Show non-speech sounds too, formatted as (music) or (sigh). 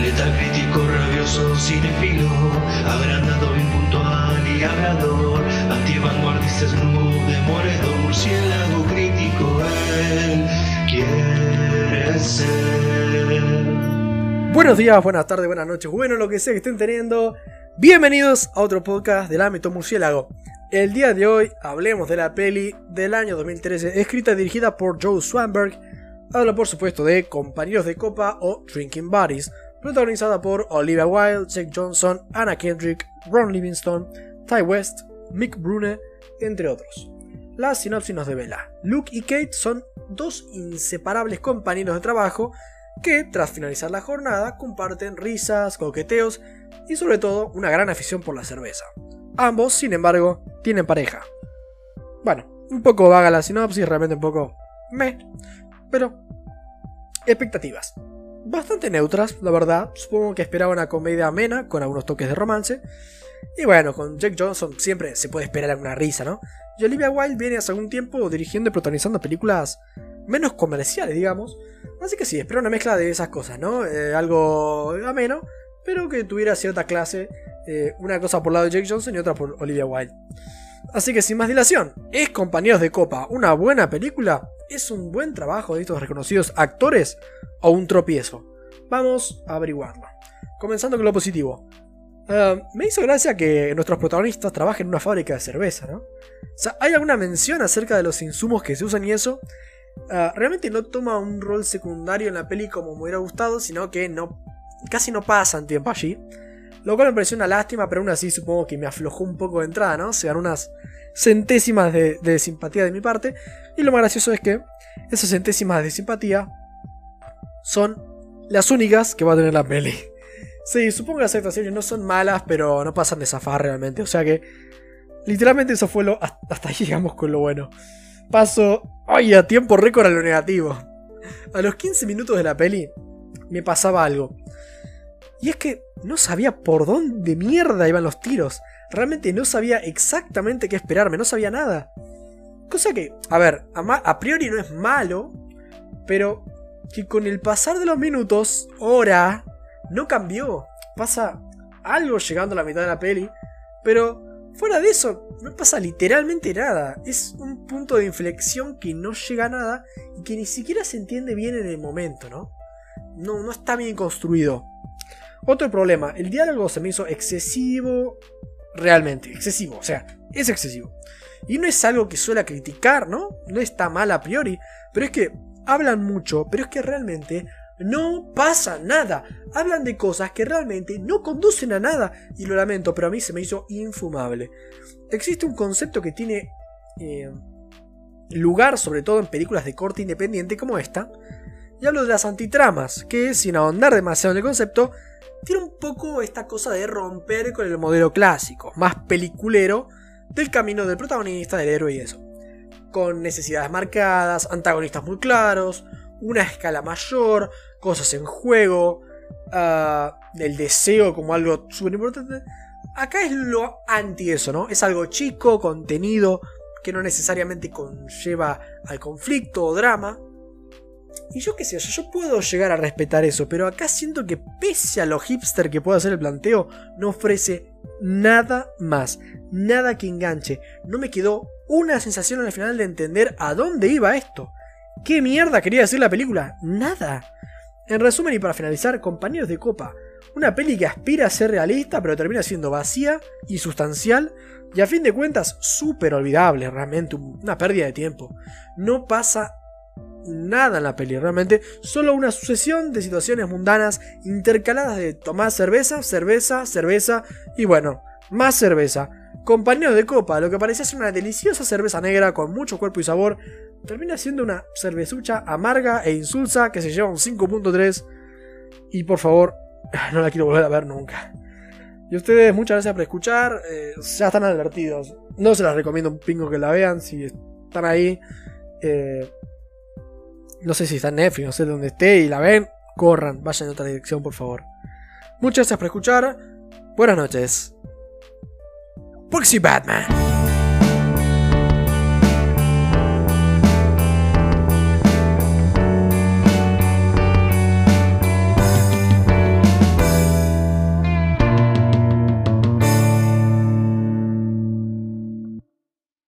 Letal crítico, rabioso, cinefilo, agrandado, impuntual y hablador, antivanguardista, murciélago crítico, él quiere ser. Buenos días, buenas tardes, buenas noches, bueno, lo que sea que estén teniendo. Bienvenidos a otro podcast del ámbito murciélago. El día de hoy hablemos de la peli del año 2013, escrita y dirigida por Joe Swanberg. Habla por supuesto de Compañeros de Copa o Drinking Buddies, protagonizada por Olivia Wilde, Jake Johnson, Anna Kendrick, Ron Livingston, Ty West, Mick Brune, entre otros. La sinopsis nos devela. Luke y Kate son dos inseparables compañeros de trabajo que, tras finalizar la jornada, comparten risas, coqueteos y sobre todo una gran afición por la cerveza. Ambos, sin embargo, tienen pareja. Bueno, un poco vaga la sinopsis, realmente un poco me, pero expectativas bastante neutras, la verdad. Supongo que esperaba una comedia amena, con algunos toques de romance. Y bueno, con Jack Johnson siempre se puede esperar alguna risa, ¿no? Y Olivia Wilde viene hace algún tiempo dirigiendo y protagonizando películas menos comerciales, digamos. Así que sí, espero una mezcla de esas cosas, ¿no? Eh, algo ameno, pero que tuviera cierta clase. Eh, una cosa por lado de Jake Johnson y otra por Olivia Wilde. Así que sin más dilación, ¿es Compañeros de Copa una buena película? ¿Es un buen trabajo de estos reconocidos actores? ¿O un tropiezo? Vamos a averiguarlo. Comenzando con lo positivo. Eh, me hizo gracia que nuestros protagonistas trabajen en una fábrica de cerveza, ¿no? O sea, ¿hay alguna mención acerca de los insumos que se usan y eso? Eh, realmente no toma un rol secundario en la peli como me hubiera gustado, sino que no, casi no pasan tiempo allí. Lo cual me pareció una lástima, pero aún así supongo que me aflojó un poco de entrada, ¿no? Se dan unas centésimas de, simpatía de mi parte. Y lo más gracioso es que esas centésimas de simpatía son las únicas que va a tener la peli. Sí, supongo que las actuaciones no son malas, pero no pasan de zafar realmente. O sea que, literalmente eso fue lo... Hasta ahí llegamos con lo bueno. Paso, ay, a tiempo récord a lo negativo. A los 15 minutos de la peli me pasaba algo. Y es que no sabía por dónde mierda iban los tiros. Realmente no sabía exactamente qué esperarme, no sabía nada. Cosa que, a ver, a, priori no es malo, pero que con el pasar de los minutos, hora, no cambió. Pasa algo llegando a la mitad de la peli, pero fuera de eso, no pasa literalmente nada. Es un punto de inflexión que no llega a nada y que ni siquiera se entiende bien en el momento, ¿no? No, no está bien construido. Otro problema, el diálogo se me hizo excesivo, realmente, excesivo, o sea, es excesivo. Y no es algo que suele criticar, ¿no? No está mal a priori, pero es que hablan mucho, pero es que realmente no pasa nada. Hablan de cosas que realmente no conducen a nada. Y lo lamento, pero a mí se me hizo infumable. Existe un concepto que tiene eh, lugar sobre todo en películas de corte independiente como esta. Y hablo de las antitramas, que sin ahondar demasiado en el concepto, tiene un poco esta cosa de romper con el modelo clásico, más peliculero, del camino del protagonista, del héroe y eso. Con necesidades marcadas, antagonistas muy claros, una escala mayor, cosas en juego, uh, el deseo como algo súper importante. Acá es lo anti eso, ¿no? Es algo chico, contenido, que no necesariamente conlleva al conflicto o drama, y yo qué sé, yo puedo llegar a respetar eso, pero acá siento que pese a lo hipster que pueda ser el planteo, no ofrece nada más, nada que enganche. No me quedó una sensación al final de entender a dónde iba esto. ¿Qué mierda quería decir la película? Nada. En resumen y para finalizar, compañeros de copa, una peli que aspira a ser realista pero termina siendo vacía y sustancial y a fin de cuentas súper olvidable, realmente una pérdida de tiempo. No pasa nada en la peli, realmente solo una sucesión de situaciones mundanas intercaladas de tomar cerveza, cerveza, cerveza y bueno, más cerveza. Compañeros de copa, lo que parecía ser una deliciosa cerveza negra con mucho cuerpo y sabor, termina siendo una cervezucha amarga e insulsa que se lleva un 5.3 y por favor, (laughs) no la quiero volver a ver nunca. Y ustedes, muchas gracias por escuchar, eh, ya están advertidos. No se las recomiendo un pingo que la vean si están ahí. Eh, no sé si está en Netflix, no sé dónde esté y la ven, corran, vayan en otra dirección, por favor. Muchas gracias por escuchar. Buenas noches. Porque Batman.